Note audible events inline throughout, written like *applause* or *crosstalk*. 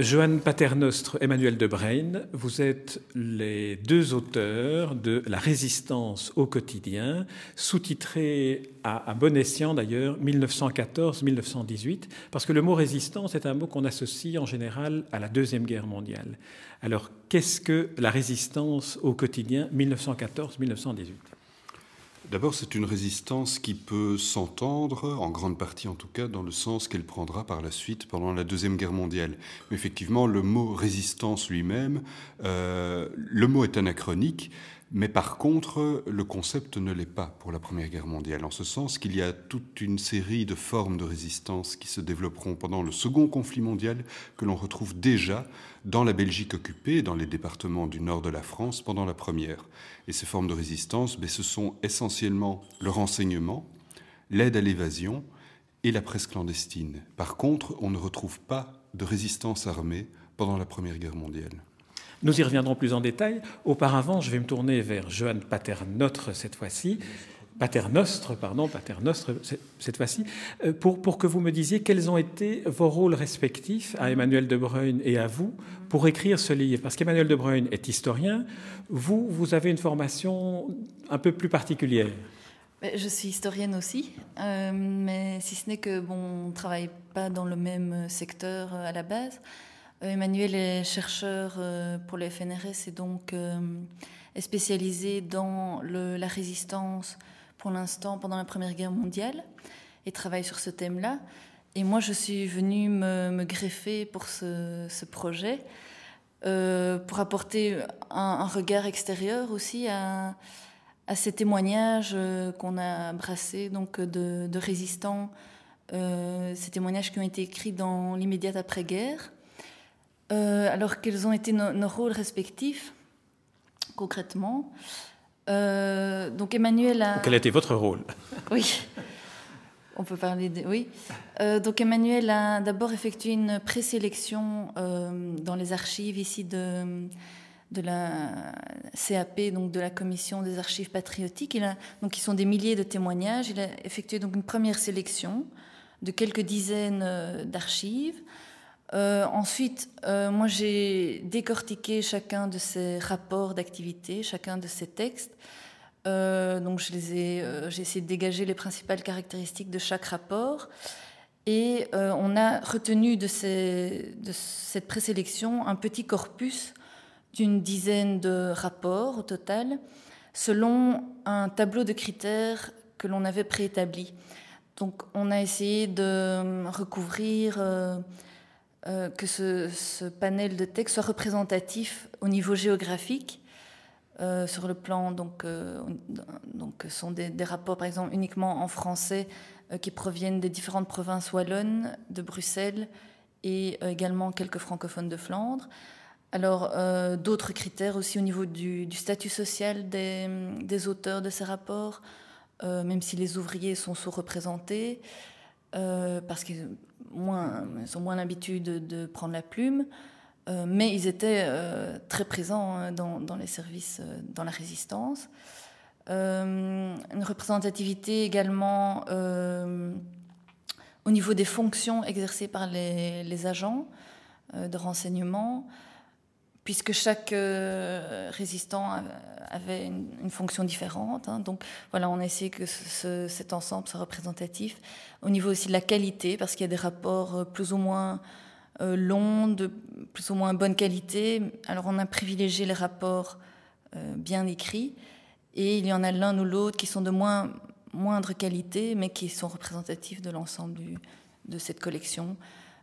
Johann Paternostre, Emmanuel de Brain, vous êtes les deux auteurs de La résistance au quotidien, sous-titré à, bon escient d'ailleurs 1914-1918, parce que le mot résistance est un mot qu'on associe en général à la Deuxième Guerre mondiale. Alors qu'est-ce que la résistance au quotidien 1914-1918 D'abord, c'est une résistance qui peut s'entendre, en grande partie en tout cas, dans le sens qu'elle prendra par la suite pendant la Deuxième Guerre mondiale. Mais effectivement, le mot résistance lui-même, euh, le mot est anachronique, mais par contre, le concept ne l'est pas pour la Première Guerre mondiale, en ce sens qu'il y a toute une série de formes de résistance qui se développeront pendant le Second conflit mondial, que l'on retrouve déjà dans la Belgique occupée, dans les départements du nord de la France, pendant la Première. Et ces formes de résistance, mais ben, ce sont essentiellement le renseignement, l'aide à l'évasion et la presse clandestine. Par contre, on ne retrouve pas de résistance armée pendant la Première Guerre mondiale. Nous y reviendrons plus en détail. Auparavant, je vais me tourner vers Johann Paternotre cette fois-ci. Paternostre, pardon, Paternostre cette fois-ci, euh, pour, pour que vous me disiez quels ont été vos rôles respectifs à Emmanuel de Bruyne et à vous pour écrire ce livre. Parce qu'Emmanuel de Bruyne est historien, vous, vous avez une formation un peu plus particulière. Je suis historienne aussi, euh, mais si ce n'est que bon, on ne travaille pas dans le même secteur à la base. Euh, Emmanuel est chercheur euh, pour le FNRS et donc euh, est spécialisé dans la résistance pour l'instant pendant la Première Guerre mondiale et travaille sur ce thème-là. Et moi, je suis venue me, greffer pour ce, projet, pour apporter un, regard extérieur aussi à, ces témoignages qu'on a brassés donc de, de résistants, ces témoignages qui ont été écrits dans l'immédiate après-guerre euh, alors, quels ont été nos, rôles respectifs, concrètement euh, Donc, Emmanuel a... Quel a été votre rôle? *laughs* Oui, on peut parler de... Oui. Euh, donc, Emmanuel a d'abord effectué une présélection dans les archives ici de, de la CAP, donc de la Commission des archives patriotiques. Il a, donc, ils sont des milliers de témoignages. Il a effectué donc une première sélection de quelques dizaines d'archives. Euh, ensuite, euh, moi j'ai décortiqué chacun de ces rapports d'activité, chacun de ces textes. Euh, donc je les ai, j'ai essayé de dégager les principales caractéristiques de chaque rapport. Et on a retenu de, cette présélection un petit corpus d'une dizaine de rapports au total, selon un tableau de critères que l'on avait préétabli. Donc on a essayé de recouvrir euh, que ce, panel de textes soit représentatif au niveau géographique. Euh, sur le plan, donc, euh, donc sont des, rapports, par exemple, uniquement en français qui proviennent des différentes provinces wallonnes, de Bruxelles et également quelques francophones de Flandre. Alors, d'autres critères aussi au niveau du, statut social des, des, auteurs de ces rapports, même si les ouvriers sont sous-représentés. Euh, parce qu'ils moins, ont moins l'habitude de, prendre la plume, euh, mais ils étaient euh, très présents hein, dans, les services, dans la résistance. une représentativité également au niveau des fonctions exercées par les agents de renseignement puisque chaque euh, résistant avait une, fonction différente. Hein. Donc voilà, on a essayé que cet ensemble soit représentatif. Au niveau aussi de la qualité, parce qu'il y a des rapports euh, plus ou moins euh, longs, de plus ou moins bonne qualité. Alors on a privilégié les rapports bien écrits, et il y en a l'un ou l'autre qui sont de moins, moindre qualité, mais qui sont représentatifs de l'ensemble de cette collection.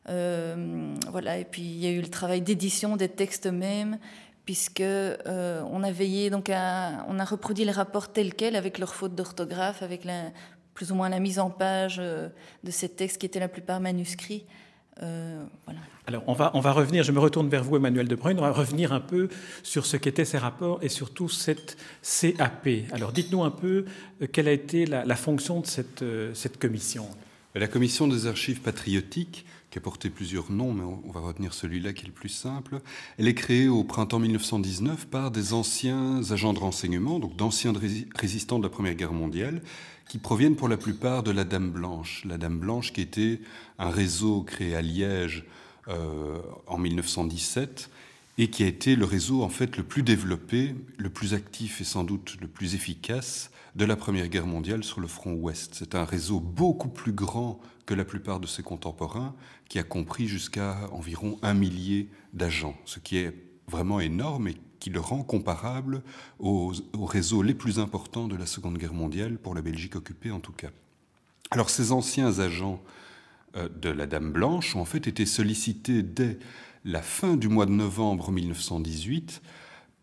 Euh, voilà, et puis il y a eu le travail d'édition des textes mêmes, puisque euh, on a veillé donc à, on a reproduit les rapports tels quels avec leurs fautes d'orthographe, avec la, plus ou moins la mise en page euh, de ces textes qui étaient la plupart manuscrits voilà. Alors, on va, on va revenir, je me retourne vers vous, Emmanuel De Bruyne, on va revenir un peu sur ce qu'étaient ces rapports et surtout cette CAP. Alors, dites-nous un peu quelle a été la, la fonction de cette, cette commission. La commission des archives patriotiques qui a porté plusieurs noms, mais on va retenir celui-là qui est le plus simple. Elle est créée au printemps 1919 par des anciens agents de renseignement, donc d'anciens résistants de la Première Guerre mondiale, qui proviennent pour la plupart de la Dame Blanche. La Dame Blanche qui était un réseau créé à Liège euh, en 1917 et qui a été le réseau en fait le plus développé, le plus actif et sans doute le plus efficace de la Première Guerre mondiale sur le front ouest. C'est un réseau beaucoup plus grand que la plupart de ses contemporains, qui a compris jusqu'à environ un millier d'agents, ce qui est vraiment énorme et qui le rend comparable aux, réseaux les plus importants de la Seconde Guerre mondiale, pour la Belgique occupée en tout cas. Alors ces anciens agents euh, de la Dame Blanche ont en fait été sollicités dès la fin du mois de novembre 1918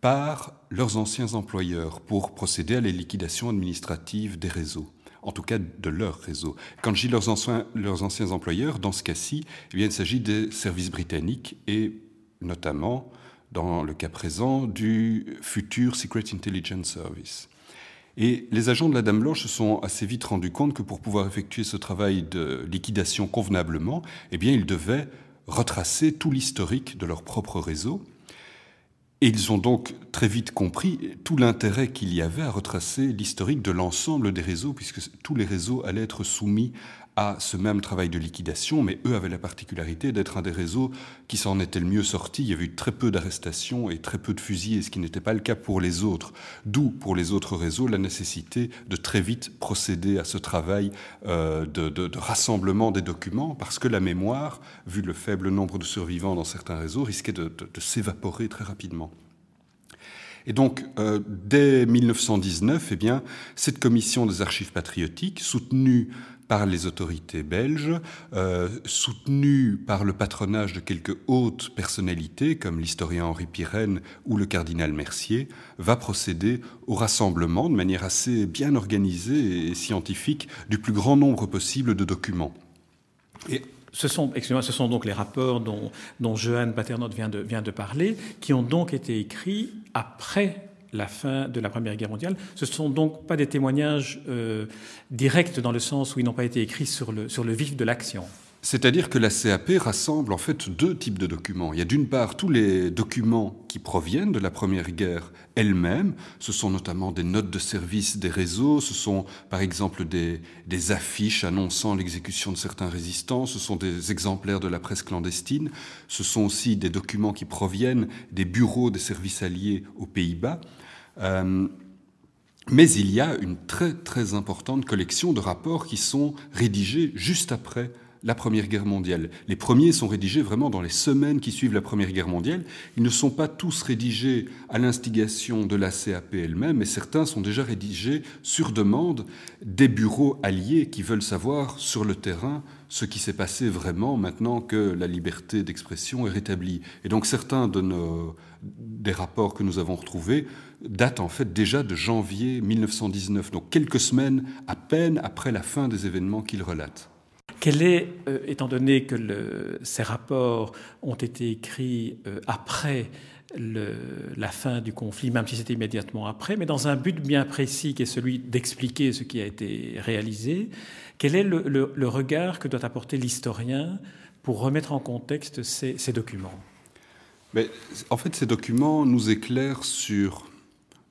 par leurs anciens employeurs pour procéder à la liquidation administrative des réseaux, en tout cas de leur réseau. Quand je dis leurs anciens, leurs employeurs, dans ce cas-ci, eh il s'agit des services britanniques et notamment, dans le cas présent, du futur Secret Intelligence Service. Et les agents de la Dame Blanche se sont assez vite rendus compte que pour pouvoir effectuer ce travail de liquidation convenablement, eh bien, ils devaient retracer tout l'historique de leur propre réseau et ils ont donc très vite compris tout l'intérêt qu'il y avait à retracer l'historique de l'ensemble des réseaux, puisque tous les réseaux allaient être soumis à ce même travail de liquidation, mais eux avaient la particularité d'être un des réseaux qui s'en était le mieux sorti. Il y avait eu très peu d'arrestations et très peu de fusillés, ce qui n'était pas le cas pour les autres. D'où, pour les autres réseaux, la nécessité de très vite procéder à ce travail euh, de, rassemblement des documents, parce que la mémoire, vu le faible nombre de survivants dans certains réseaux, risquait de, s'évaporer très rapidement. Et donc, euh, dès 1919, eh bien, cette commission des archives patriotiques, soutenue par les autorités belges, euh, par le patronage de quelques hautes personnalités comme l'historien Henri Pirenne ou le cardinal Mercier, va procéder au rassemblement de manière assez bien organisée et scientifique du plus grand nombre possible de documents. Et ce sont, ce sont donc les rapports dont, dont Johan Paternotte vient de, vient de parler, qui ont donc été écrits après la fin de la Première Guerre mondiale. Ce ne sont donc pas des témoignages euh, directs dans le sens où ils n'ont pas été écrits sur le, sur le vif de l'action. C'est-à-dire que la CAP rassemble en fait deux types de documents. Il y a d'une part tous les documents qui proviennent de la Première Guerre elle-même. Ce sont notamment des notes de service des réseaux, ce sont par exemple des, des affiches annonçant l'exécution de certains résistants, ce sont des exemplaires de la presse clandestine, ce sont aussi des documents qui proviennent des bureaux des services alliés aux Pays-Bas. Euh, mais il y a une très très importante collection de rapports qui sont rédigés juste après la Première Guerre mondiale. Les premiers sont rédigés vraiment dans les semaines qui suivent la Première Guerre mondiale. Ils ne sont pas tous rédigés à l'instigation de la CAP elle-même, mais certains sont déjà rédigés sur demande des bureaux alliés qui veulent savoir sur le terrain ce qui s'est passé vraiment maintenant que la liberté d'expression est rétablie. Et donc certains de nos, des rapports que nous avons retrouvés datent en fait déjà de janvier 1919, donc quelques semaines à peine après la fin des événements qu'ils relatent. Quel est, euh, étant donné que ces rapports ont été écrits euh, après la fin du conflit, même si c'était immédiatement après, mais dans un but bien précis qui est celui d'expliquer ce qui a été réalisé, quel est le, le, regard que doit apporter l'historien pour remettre en contexte ces, ces documents? Mais, En fait, ces documents nous éclairent sur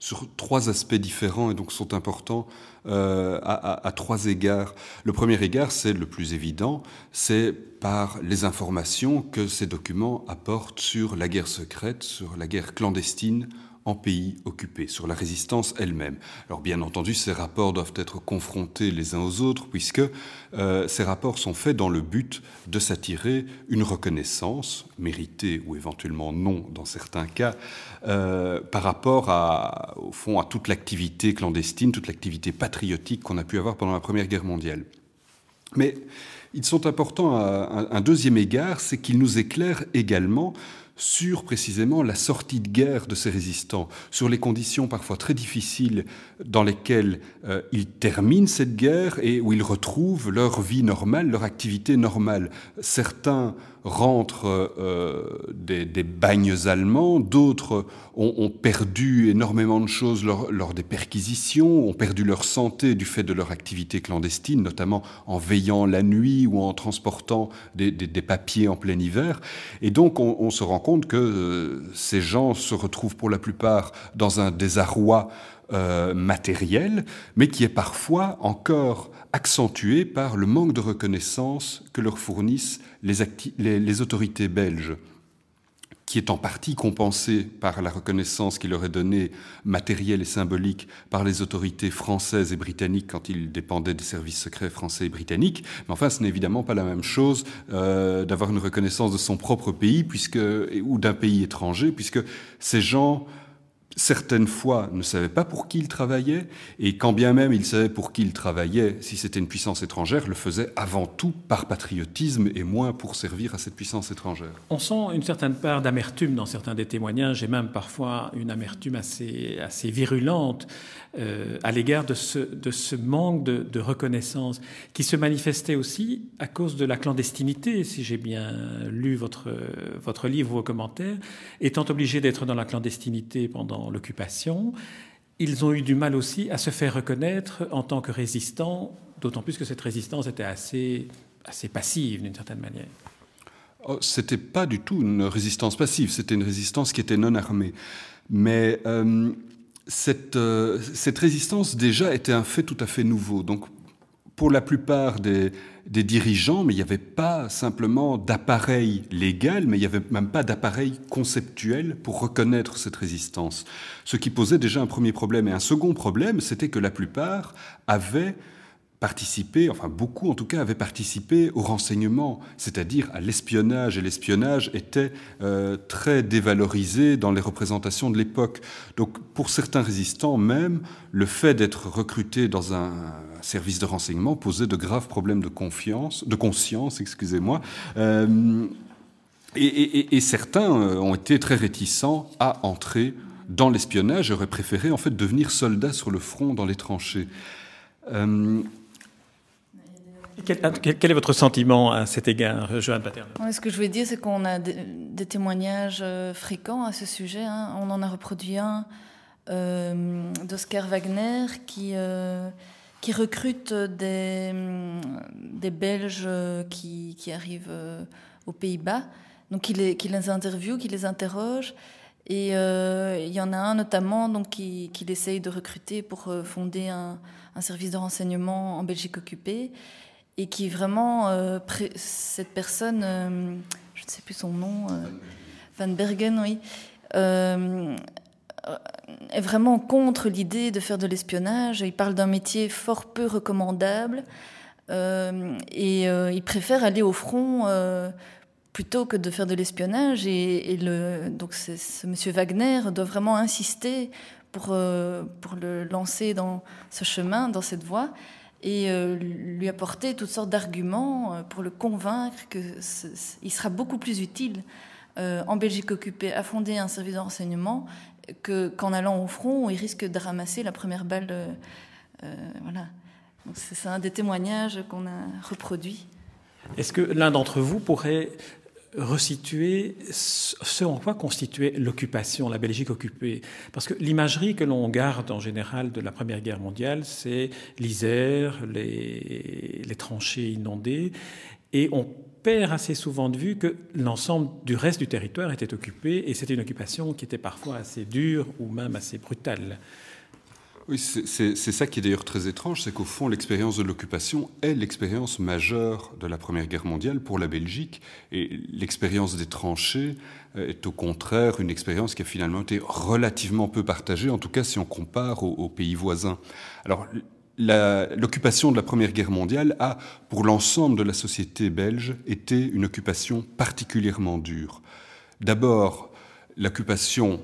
sur trois aspects différents et donc sont importants euh, à, trois égards. Le premier égard, c'est le plus évident, c'est par les informations que ces documents apportent sur la guerre secrète, sur la guerre clandestine en pays occupé, sur la résistance elle-même. Alors bien entendu, ces rapports doivent être confrontés les uns aux autres, puisque euh, ces rapports sont faits dans le but de s'attirer une reconnaissance, méritée ou éventuellement non dans certains cas, euh, par rapport au fond à toute l'activité clandestine, toute l'activité patriotique qu'on a pu avoir pendant la Première Guerre mondiale. Mais ils sont importants à un deuxième égard, c'est qu'ils nous éclairent également sur précisément la sortie de guerre de ces résistants, sur les conditions parfois très difficiles dans lesquelles euh, ils terminent cette guerre et où ils retrouvent leur vie normale, leur activité normale. Certains rentrent euh, des, bagnes allemands, d'autres ont, perdu énormément de choses lors, des perquisitions, ont perdu leur santé du fait de leur activité clandestine, notamment en veillant la nuit ou en transportant des, papiers en plein hiver. Et donc on, se rend compte que euh, ces gens se retrouvent pour la plupart dans un désarroi euh, matériel, mais qui est parfois encore accentué par le manque de reconnaissance que leur fournissent les, autorités belges qui est en partie compensé par la reconnaissance qui leur est donnée matérielle et symbolique par les autorités françaises et britanniques quand ils dépendaient des services secrets français et britanniques. Mais enfin, ce n'est évidemment pas la même chose euh, d'avoir une reconnaissance de son propre pays puisque, ou d'un pays étranger, puisque ces gens certaines fois ne savaient pas pour qui ils travaillaient, et quand bien même ils savaient pour qui ils travaillaient, si c'était une puissance étrangère, le faisaient avant tout par patriotisme et moins pour servir à cette puissance étrangère. On sent une certaine part d'amertume dans certains des témoignages, et même parfois une amertume assez, assez virulente euh, à l'égard de ce, manque de, reconnaissance, qui se manifestait aussi à cause de la clandestinité, si j'ai bien lu votre, livre ou vos commentaires, étant obligés d'être dans la clandestinité pendant l'occupation, ils ont eu du mal aussi à se faire reconnaître en tant que résistants, d'autant plus que cette résistance était assez, assez passive d'une certaine manière. Oh, c'était pas du tout une résistance passive, c'était une résistance qui était non armée. Mais euh, cette, euh, cette résistance déjà était un fait tout à fait nouveau. Donc pour la plupart des, dirigeants, mais il n'y avait pas simplement d'appareil légal, mais il n'y avait même pas d'appareil conceptuel pour reconnaître cette résistance. Ce qui posait déjà un premier problème. Et un second problème, c'était que la plupart avaient participé, enfin beaucoup en tout cas, avaient participé au renseignement, c'est-à-dire à, l'espionnage. Et l'espionnage était euh, très dévalorisé dans les représentations de l'époque. Donc pour certains résistants même, le fait d'être recruté dans un service de renseignement posait de graves problèmes de confiance, de conscience, excusez-moi. Euh, et, certains euh, ont été très réticents à entrer dans l'espionnage auraient préféré en fait devenir soldats sur le front dans les tranchées. Quel, est votre sentiment à cet égard, Joanne Paterne Ce que je veux dire, c'est qu'on a des, témoignages euh, fréquents à ce sujet. Hein. On en a reproduit un euh, d'Oscar Wagner qui, euh, recrute des, Belges qui, arrivent aux Pays-Bas. Donc, il les, qui les interviewe, qui les interroge. Et il y en a un notamment donc, qui, qui essaye de recruter pour fonder un service de renseignement en Belgique occupée et qui vraiment, euh, cette personne, euh, je ne sais plus son nom, euh, Van Bergen, oui, est vraiment contre l'idée de faire de l'espionnage. Il parle d'un métier fort peu recommandable et il préfère aller au front plutôt que de faire de l'espionnage. Et, donc ce monsieur Wagner doit vraiment insister pour, pour le lancer dans ce chemin, dans cette voie et euh, lui apporter toutes sortes d'arguments euh, pour le convaincre qu'il sera beaucoup plus utile euh, en Belgique occupée à fonder un service de renseignement qu'en allant au front où il risque de ramasser la première balle. voilà. C'est un des témoignages qu'on a reproduits. Est-ce que l'un d'entre vous pourrait resituer ce en quoi constituait l'occupation, la Belgique occupée. Parce que l'imagerie que l'on garde en général de la Première Guerre mondiale, c'est l'Isère, les, les tranchées inondées, et on perd assez souvent de vue que l'ensemble du reste du territoire était occupé, et c'était une occupation qui était parfois assez dure ou même assez brutale. Oui, c'est ça qui est d'ailleurs très étrange, c'est qu'au fond, l'expérience de l'occupation est l'expérience majeure de la Première Guerre mondiale pour la Belgique, et l'expérience des tranchées euh, est au contraire une expérience qui a finalement été relativement peu partagée, en tout cas si on compare aux, pays voisins. Alors, l'occupation de la Première Guerre mondiale a, pour l'ensemble de la société belge, été une occupation particulièrement dure. D'abord, l'occupation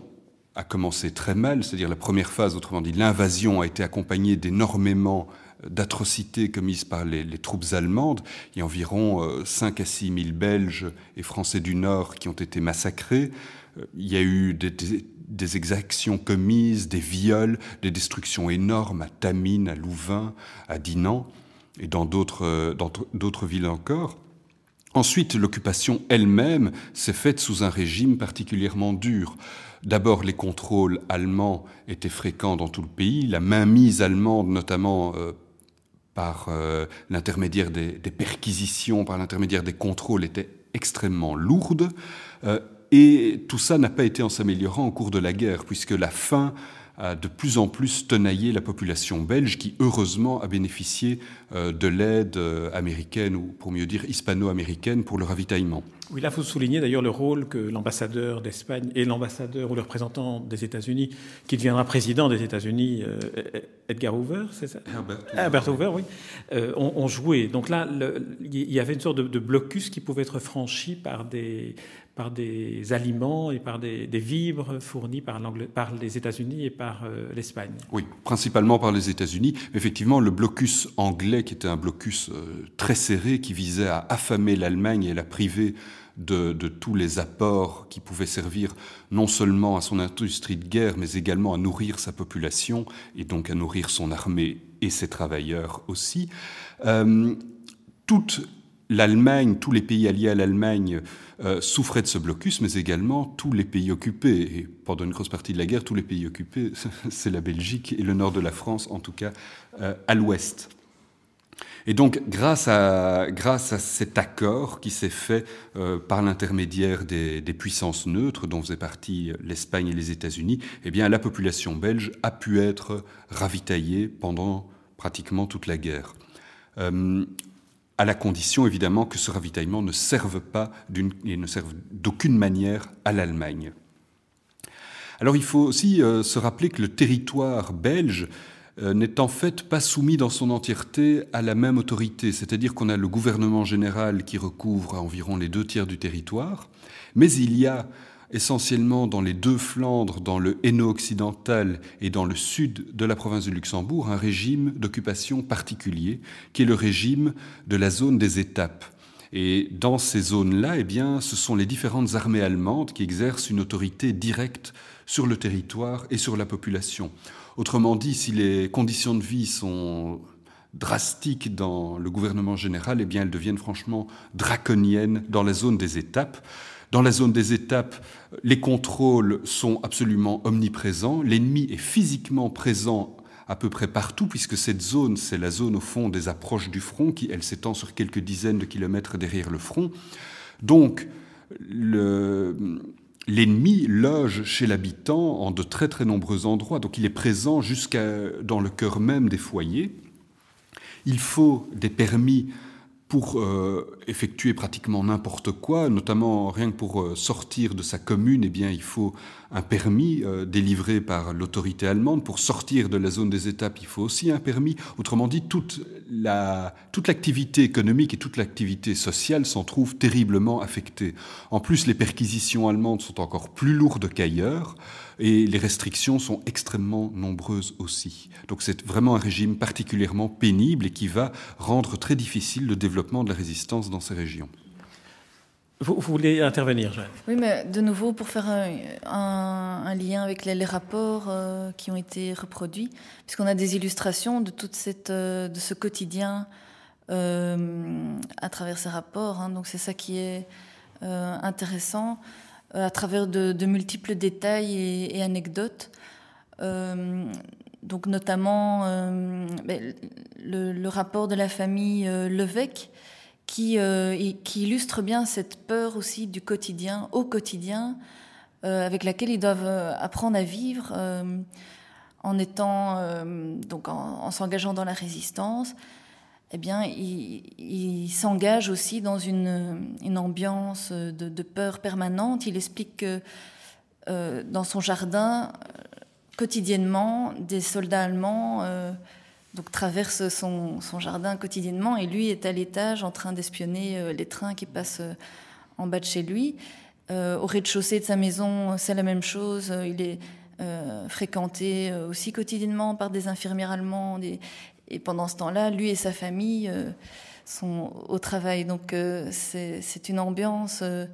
a commencé très mal, c'est-à-dire la première phase, autrement dit l'invasion, a été accompagnée d'énormément euh, d'atrocités commises par les, troupes allemandes. Il y a environ 5 euh, à 6 000 Belges et Français du Nord qui ont été massacrés. Euh, il y a eu des, exactions commises, des viols, des destructions énormes à Tamine, à Louvain, à Dinan et dans d'autres villes encore. Ensuite, l'occupation elle-même s'est faite sous un régime particulièrement dur. D'abord, les contrôles allemands étaient fréquents dans tout le pays, la mainmise allemande, notamment euh, par euh, l'intermédiaire des, perquisitions, par l'intermédiaire des contrôles, était extrêmement lourde. Euh, et tout ça n'a pas été en s'améliorant au cours de la guerre, puisque la faim a de plus en plus tenaillé la population belge, qui heureusement a bénéficié euh, de l'aide euh, américaine, ou pour mieux dire hispano-américaine, pour le ravitaillement. Oui, là, vous soulignez d'ailleurs le rôle que l'ambassadeur d'Espagne et l'ambassadeur ou le représentant des États-Unis, qui deviendra président des États-Unis, Edgar Hoover, c'est ça? Herbert Hoover, oui, ont, joué. Donc là, il y avait une sorte de, de, blocus qui pouvait être franchi par des, par des aliments et par des, vivres fournis par, les États-Unis et par euh, l'Espagne. Oui, principalement par les États-Unis. Effectivement, le blocus anglais, qui était un blocus euh, très serré, qui visait à affamer l'Allemagne et la priver de, tous les apports qui pouvaient servir non seulement à son industrie de guerre, mais également à nourrir sa population et donc à nourrir son armée et ses travailleurs aussi. Euh, l'Allemagne, tous les pays alliés à l'Allemagne euh, souffraient de ce blocus, mais également tous les pays occupés. Et pendant une grosse partie de la guerre, tous les pays occupés, *laughs* c'est la Belgique et le nord de la France, en tout cas euh, à l'ouest. Et donc, grâce à, cet accord qui s'est fait euh, par l'intermédiaire des, des, puissances neutres, dont faisaient partie l'Espagne et les États-Unis, eh bien, la population belge a pu être ravitaillée pendant pratiquement toute la guerre à la condition évidemment que ce ravitaillement ne serve pas d'aucune manière à l'Allemagne. Alors il faut aussi euh, se rappeler que le territoire belge euh, n'est en fait pas soumis dans son entièreté à la même autorité, c'est-à-dire qu'on a le gouvernement général qui recouvre environ les deux tiers du territoire, mais il y a essentiellement dans les deux Flandres, dans le Hainaut occidental et dans le sud de la province de Luxembourg, un régime d'occupation particulier, qui est le régime de la zone des étapes. Et dans ces zones-là, eh bien, ce sont les différentes armées allemandes qui exercent une autorité directe sur le territoire et sur la population. Autrement dit, si les conditions de vie sont drastiques dans le gouvernement général, eh bien, elles deviennent franchement draconiennes dans la zone des étapes. Dans la zone des étapes, les contrôles sont absolument omniprésents. L'ennemi est physiquement présent à peu près partout, puisque cette zone, c'est la zone au fond des approches du front, qui, elle, s'étend sur quelques dizaines de kilomètres derrière le front. Donc, l'ennemi loge chez l'habitant en de très très nombreux endroits, donc il est présent jusqu'à dans le cœur même des foyers. Il faut des permis pour euh, effectuer pratiquement n'importe quoi, notamment rien que pour euh, sortir de sa commune, eh bien, il faut un permis euh, délivré par l'autorité allemande. Pour sortir de la zone des étapes, il faut aussi un permis. Autrement dit, toute la, toute l'activité économique et toute l'activité sociale s'en trouvent terriblement affectées. En plus, les perquisitions allemandes sont encore plus lourdes qu'ailleurs et les restrictions sont extrêmement nombreuses aussi. Donc c'est vraiment un régime particulièrement pénible et qui va rendre très difficile le développement de la résistance dans ces régions. Vous, voulez intervenir, Jeanne? Oui, mais de nouveau, pour faire un, lien avec les, rapports euh, qui ont été reproduits, puisqu'on a des illustrations de, toute cette, euh, de ce quotidien euh, à travers ces rapports. Hein. donc c'est ça qui est intéressant. Euh, à travers de, multiples détails et, anecdotes. Euh, donc notamment euh, ben, le, rapport de la famille Levesque qui, illustre bien cette peur aussi du quotidien, au quotidien, avec laquelle ils doivent apprendre à vivre en s'engageant dans la résistance eh bien, il, s'engage aussi dans une, ambiance de, peur permanente. Il explique que euh, dans son jardin, euh, quotidiennement, des soldats allemands euh, traversent son, jardin quotidiennement et lui est à l'étage en train d'espionner les trains qui passent en bas de chez lui. au rez-de-chaussée de sa maison, c'est la même chose. Il est fréquenté aussi quotidiennement par des infirmières allemandes pendant ce temps-là, lui et sa famille euh, sont au travail. Donc euh, c'est une ambiance euh,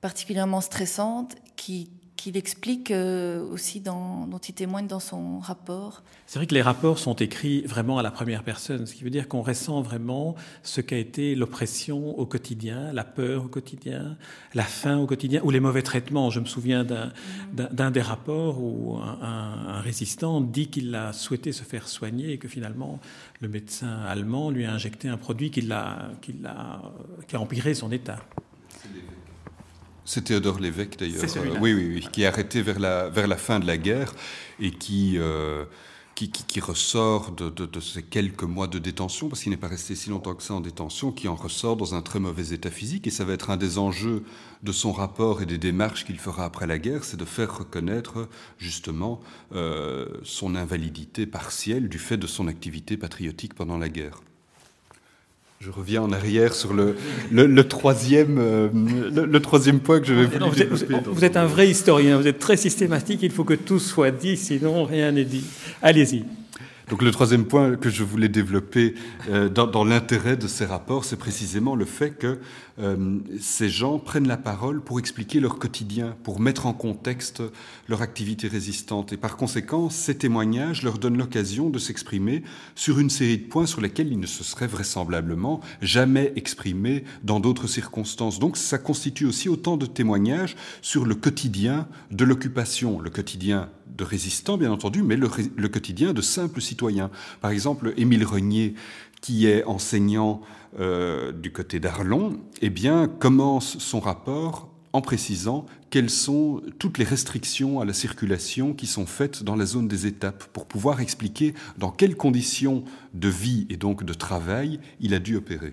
particulièrement stressante qui, qu'il explique euh, aussi, dans, dont il témoigne dans son rapport. C'est vrai que les rapports sont écrits vraiment à la première personne, ce qui veut dire qu'on ressent vraiment ce qu'a été l'oppression au quotidien, la peur au quotidien, la faim au quotidien, ou les mauvais traitements. Je me souviens d'un des rapports où un, résistant dit qu'il a souhaité se faire soigner et que finalement le médecin allemand lui a injecté un produit qui a empiré son état. C'est Théodore Lévesque d'ailleurs, euh, oui, oui, oui, qui est arrêté vers la, vers la fin de la guerre et qui, euh, qui, qui, ressort de, de, de, ces quelques mois de détention, parce qu'il n'est pas resté si longtemps que ça en détention, qui en ressort dans un très mauvais état physique. Et ça va être un des enjeux de son rapport et des démarches qu'il fera après la guerre, c'est de faire reconnaître justement euh, son invalidité partielle du fait de son activité patriotique pendant la guerre. Je reviens en arrière sur le, le, troisième, euh, le, troisième point que je vais vous, vous, êtes, vous êtes un vrai historien, vous êtes très systématique, il faut que tout soit dit, sinon rien n'est dit. Allez-y. Donc le troisième point que je voulais développer euh, dans, dans l'intérêt de ces rapports, c'est précisément le fait que euh, ces gens prennent la parole pour expliquer leur quotidien, pour mettre en contexte leur activité résistante. Et par conséquent, ces témoignages leur donnent l'occasion de s'exprimer sur une série de points sur lesquels ils ne se seraient vraisemblablement jamais exprimés dans d'autres circonstances. Donc ça constitue aussi autant de témoignages sur le quotidien de l'occupation, le quotidien de résistants bien entendu, mais le, le quotidien de simples citoyens. Par exemple, Émile Renier, qui est enseignant euh, du côté d'Arlon, eh bien, commence son rapport en précisant quelles sont toutes les restrictions à la circulation qui sont faites dans la zone des étapes pour pouvoir expliquer dans quelles conditions de vie et donc de travail il a dû opérer.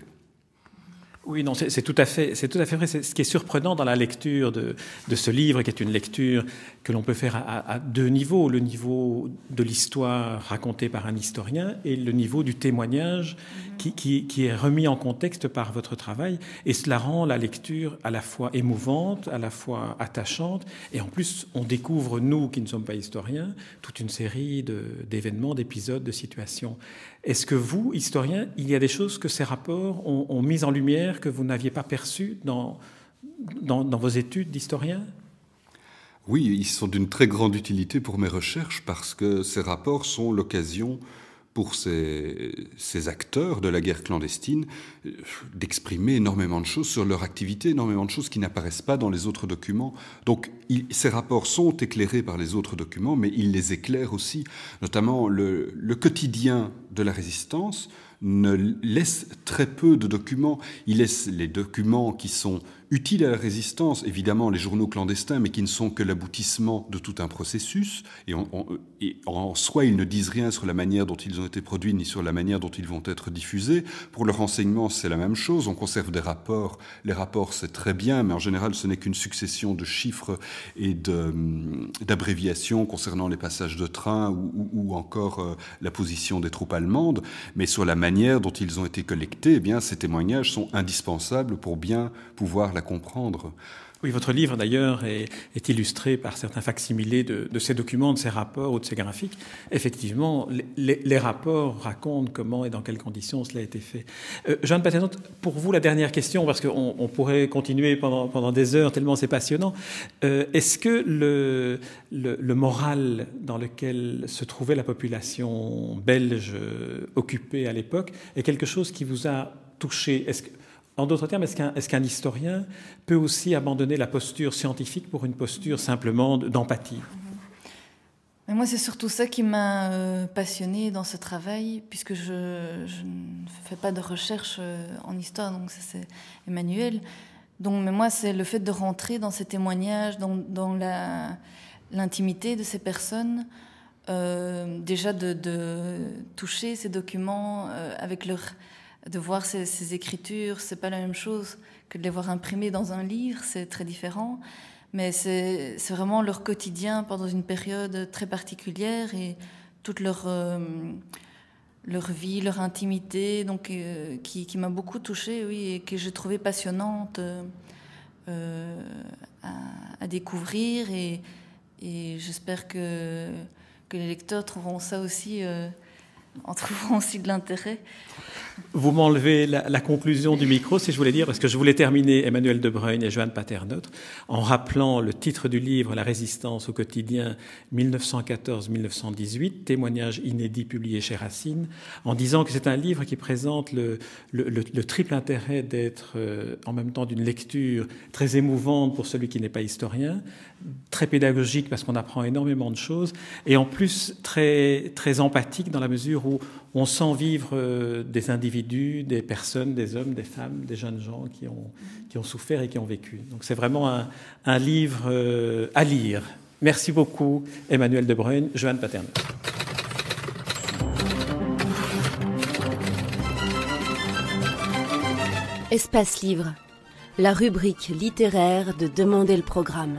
Oui, non, c'est tout à fait, c'est tout à fait vrai. Ce qui est surprenant dans la lecture de, de ce livre, qui est une lecture que l'on peut faire à, à, deux niveaux le niveau de l'histoire racontée par un historien et le niveau du témoignage mm-hmm. qui, qui, qui, est remis en contexte par votre travail. Et cela rend la lecture à la fois émouvante, à la fois attachante. Et en plus, on découvre nous qui ne sommes pas historiens toute une série d'événements, d'épisodes, de situations. Est-ce que vous, historien, il y a des choses que ces rapports ont, ont mises en lumière que vous n'aviez pas perçues dans, dans, dans vos études d'historien? Oui, ils sont d'une très grande utilité pour mes recherches parce que ces rapports sont l'occasion pour ces, acteurs de la guerre clandestine d'exprimer énormément de choses sur leur activité, énormément de choses qui n'apparaissent pas dans les autres documents. Donc ces rapports sont éclairés par les autres documents, mais ils les éclairent aussi, notamment le quotidien de la résistance ne laisse très peu de documents. Il laisse les documents qui sont utiles à la résistance, évidemment les journaux clandestins, mais qui ne sont que l'aboutissement de tout un processus. Et, en soi, ils ne disent rien sur la manière dont ils ont été produits, ni sur la manière dont ils vont être diffusés. Pour le renseignement, c'est la même chose. On conserve des rapports. Les rapports, c'est très bien, mais en général, ce n'est qu'une succession de chiffres et d'abréviations concernant les passages de train ou encore euh, la position des troupes allemandes. Mais sur la manière dont ils ont été collectés, eh bien, ces témoignages sont indispensables pour bien pouvoir la comprendre. Oui, votre livre d'ailleurs est, illustré par certains facsimilés de, de, ces documents, de ces rapports ou de ces graphiques. Effectivement, les, rapports racontent comment et dans quelles conditions cela a été fait. Euh, Jeanne Patenot, pour vous la dernière question, parce qu'on on pourrait continuer pendant, des heures tellement c'est passionnant. Euh, Est-ce que le, moral dans lequel se trouvait la population belge occupée à l'époque est quelque chose qui vous a touché? En d'autres termes, est-ce qu'un historien peut aussi abandonner la posture scientifique pour une posture simplement d'empathie? Moi, c'est surtout ça qui m'a euh, passionnée dans ce travail, puisque je, ne fais pas de recherche euh, en histoire, donc ça c'est Emmanuel. Donc, mais moi, c'est le fait de rentrer dans ces témoignages, dans, l'intimité de ces personnes, euh, déjà de, toucher ces documents avec leur de voir ces, ces écritures, c'est pas la même chose que de les voir imprimées dans un livre, c'est très différent. Mais c'est vraiment leur quotidien pendant une période très particulière et toute leur, euh, leur vie, leur intimité, donc, euh, qui, m'a beaucoup touchée, oui, et que j'ai trouvé passionnante euh, à, découvrir. Et, j'espère que, les lecteurs trouveront ça aussi, en trouveront aussi de l'intérêt. vous m'enlevez la, conclusion du micro, si je voulais dire, parce que je voulais terminer Emmanuel de Bruyne et Joanne Paternotte en rappelant le titre du livre La résistance au quotidien 1914-1918, témoignage inédit publié chez Racine, en disant que c'est un livre qui présente le, triple intérêt d'être euh, en même temps d'une lecture très émouvante pour celui qui n'est pas historien, très pédagogique parce qu'on apprend énormément de choses, et en plus très, très empathique dans la mesure où on sent vivre euh, des individus, des personnes, des hommes, des femmes, des jeunes gens qui ont, qui ont souffert et qui ont vécu. Donc c'est vraiment un, livre euh, à lire. Merci beaucoup Emmanuel De Bruyne, Joanne Paterne. Espace Livre, la rubrique littéraire de Demander le programme.